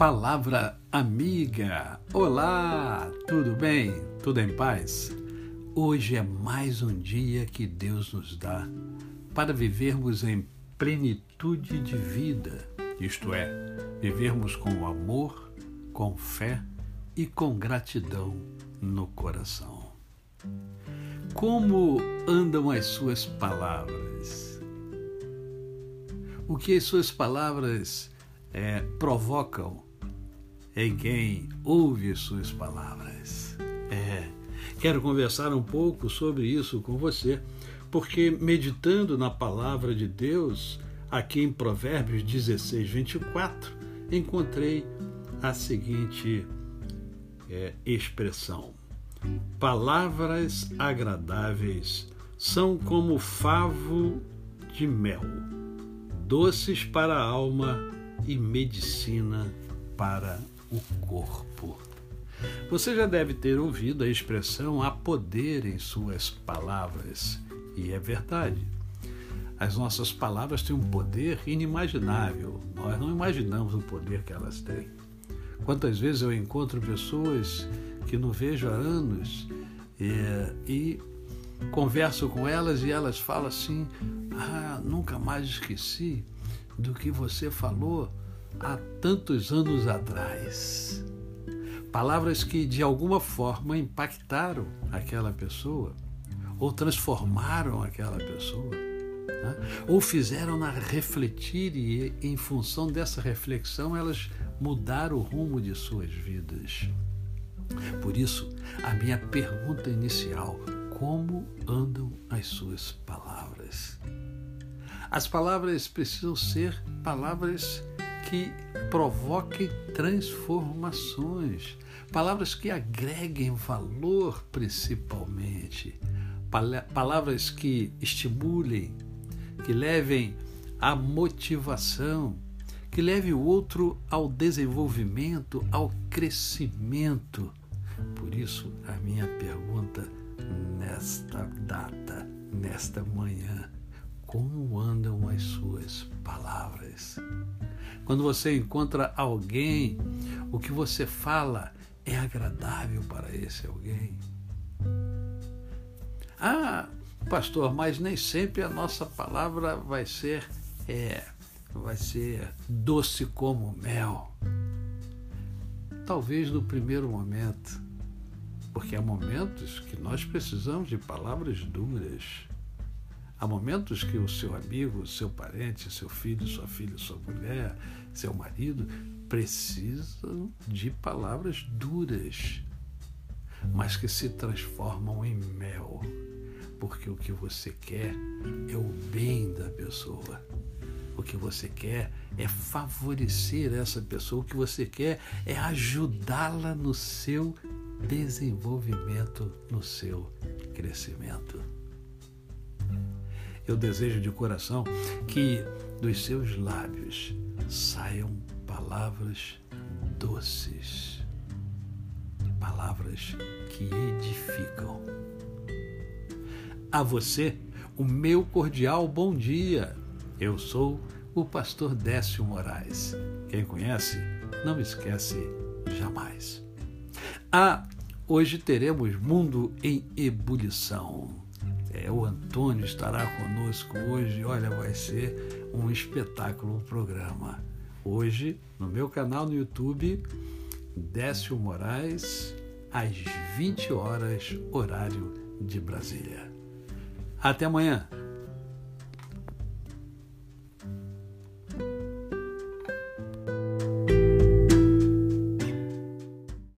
Palavra amiga. Olá, tudo bem? Tudo em paz? Hoje é mais um dia que Deus nos dá para vivermos em plenitude de vida, isto é, vivermos com amor, com fé e com gratidão no coração. Como andam as suas palavras? O que as suas palavras é, provocam em quem ouve suas palavras. É, quero conversar um pouco sobre isso com você, porque meditando na palavra de Deus, aqui em Provérbios 16, 24, encontrei a seguinte é, expressão: Palavras agradáveis são como favo de mel, doces para a alma e medicina para o corpo. Você já deve ter ouvido a expressão há poder em suas palavras, e é verdade. As nossas palavras têm um poder inimaginável. Nós não imaginamos o poder que elas têm. Quantas vezes eu encontro pessoas que não vejo há anos é, e converso com elas e elas falam assim: Ah, nunca mais esqueci do que você falou há tantos anos atrás. Palavras que de alguma forma impactaram aquela pessoa, ou transformaram aquela pessoa, né? ou fizeram-na refletir e, em função dessa reflexão, elas mudaram o rumo de suas vidas. Por isso, a minha pergunta inicial: como andam as suas palavras? As palavras precisam ser palavras que provoquem transformações, palavras que agreguem valor, principalmente, palavras que estimulem, que levem à motivação, que leve o outro ao desenvolvimento, ao crescimento. Por isso, a minha pergunta nesta data, nesta manhã, como andam as suas palavras. Quando você encontra alguém, o que você fala é agradável para esse alguém. Ah, pastor, mas nem sempre a nossa palavra vai ser é, vai ser doce como mel. Talvez no primeiro momento, porque há momentos que nós precisamos de palavras duras Há momentos que o seu amigo, seu parente, seu filho, sua filha, sua mulher, seu marido precisam de palavras duras, mas que se transformam em mel, porque o que você quer é o bem da pessoa. O que você quer é favorecer essa pessoa, o que você quer é ajudá-la no seu desenvolvimento, no seu crescimento. Eu desejo de coração que dos seus lábios saiam palavras doces, palavras que edificam. A você, o meu cordial bom dia. Eu sou o pastor Décio Moraes. Quem conhece, não esquece jamais. Ah, hoje teremos Mundo em Ebulição. Antônio estará conosco hoje. Olha, vai ser um espetáculo o programa. Hoje, no meu canal no YouTube, Décio Moraes, às 20 horas, horário de Brasília. Até amanhã!